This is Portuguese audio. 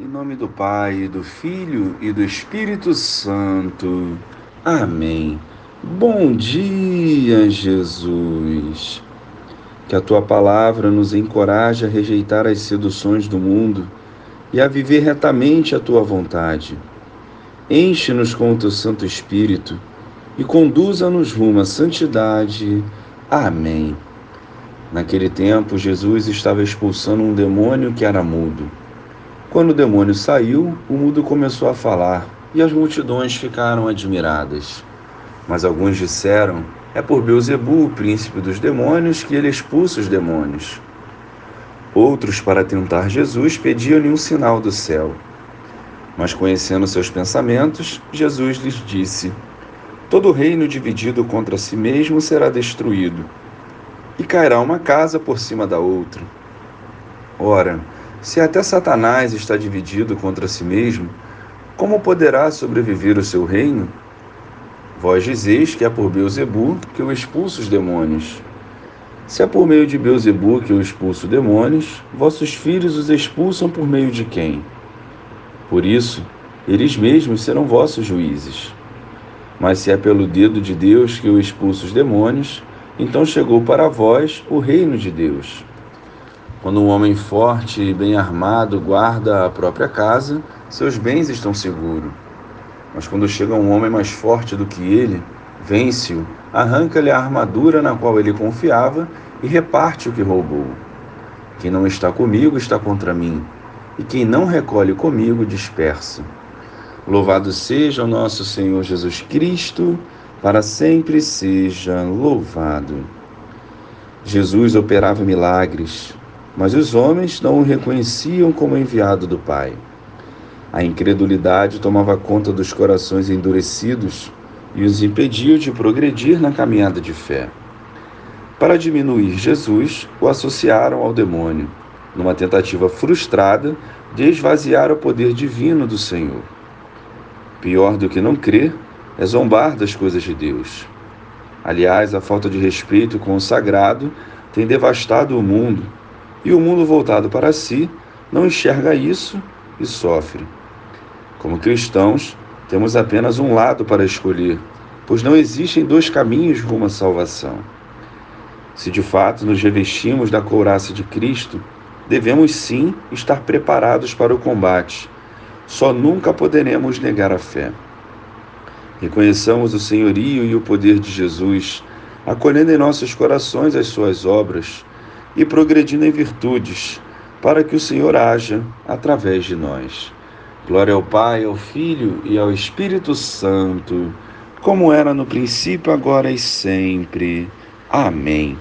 Em nome do Pai, do Filho e do Espírito Santo. Amém. Bom dia, Jesus. Que a tua palavra nos encoraje a rejeitar as seduções do mundo e a viver retamente a tua vontade. Enche-nos com o teu Santo Espírito e conduza-nos rumo à santidade. Amém. Naquele tempo, Jesus estava expulsando um demônio que era mudo. Quando o demônio saiu, o mudo começou a falar e as multidões ficaram admiradas. Mas alguns disseram: É por Beuzebu, o príncipe dos demônios, que ele expulsa os demônios. Outros, para tentar Jesus, pediam-lhe um sinal do céu. Mas conhecendo seus pensamentos, Jesus lhes disse: Todo reino dividido contra si mesmo será destruído, e cairá uma casa por cima da outra. Ora, se até Satanás está dividido contra si mesmo, como poderá sobreviver o seu reino? Vós dizeis que é por Beuzebu que eu expulso os demônios. Se é por meio de Beuzebu que eu expulso demônios, vossos filhos os expulsam por meio de quem? Por isso, eles mesmos serão vossos juízes. Mas se é pelo dedo de Deus que eu expulso os demônios, então chegou para vós o reino de Deus. Quando um homem forte e bem armado guarda a própria casa, seus bens estão seguros. Mas quando chega um homem mais forte do que ele, vence-o, arranca-lhe a armadura na qual ele confiava e reparte o que roubou. Quem não está comigo está contra mim, e quem não recolhe comigo dispersa. Louvado seja o nosso Senhor Jesus Cristo, para sempre seja louvado. Jesus operava milagres, mas os homens não o reconheciam como enviado do Pai. A incredulidade tomava conta dos corações endurecidos e os impedia de progredir na caminhada de fé. Para diminuir Jesus, o associaram ao demônio, numa tentativa frustrada de esvaziar o poder divino do Senhor. Pior do que não crer é zombar das coisas de Deus. Aliás, a falta de respeito com o sagrado tem devastado o mundo e o mundo voltado para si não enxerga isso e sofre. Como cristãos, temos apenas um lado para escolher, pois não existem dois caminhos rumo à salvação. Se de fato nos revestimos da couraça de Cristo, devemos sim estar preparados para o combate. Só nunca poderemos negar a fé. Reconheçamos o senhorio e o poder de Jesus, acolhendo em nossos corações as suas obras e progredindo em virtudes, para que o Senhor haja através de nós. Glória ao Pai, ao Filho e ao Espírito Santo, como era no princípio, agora e sempre. Amém.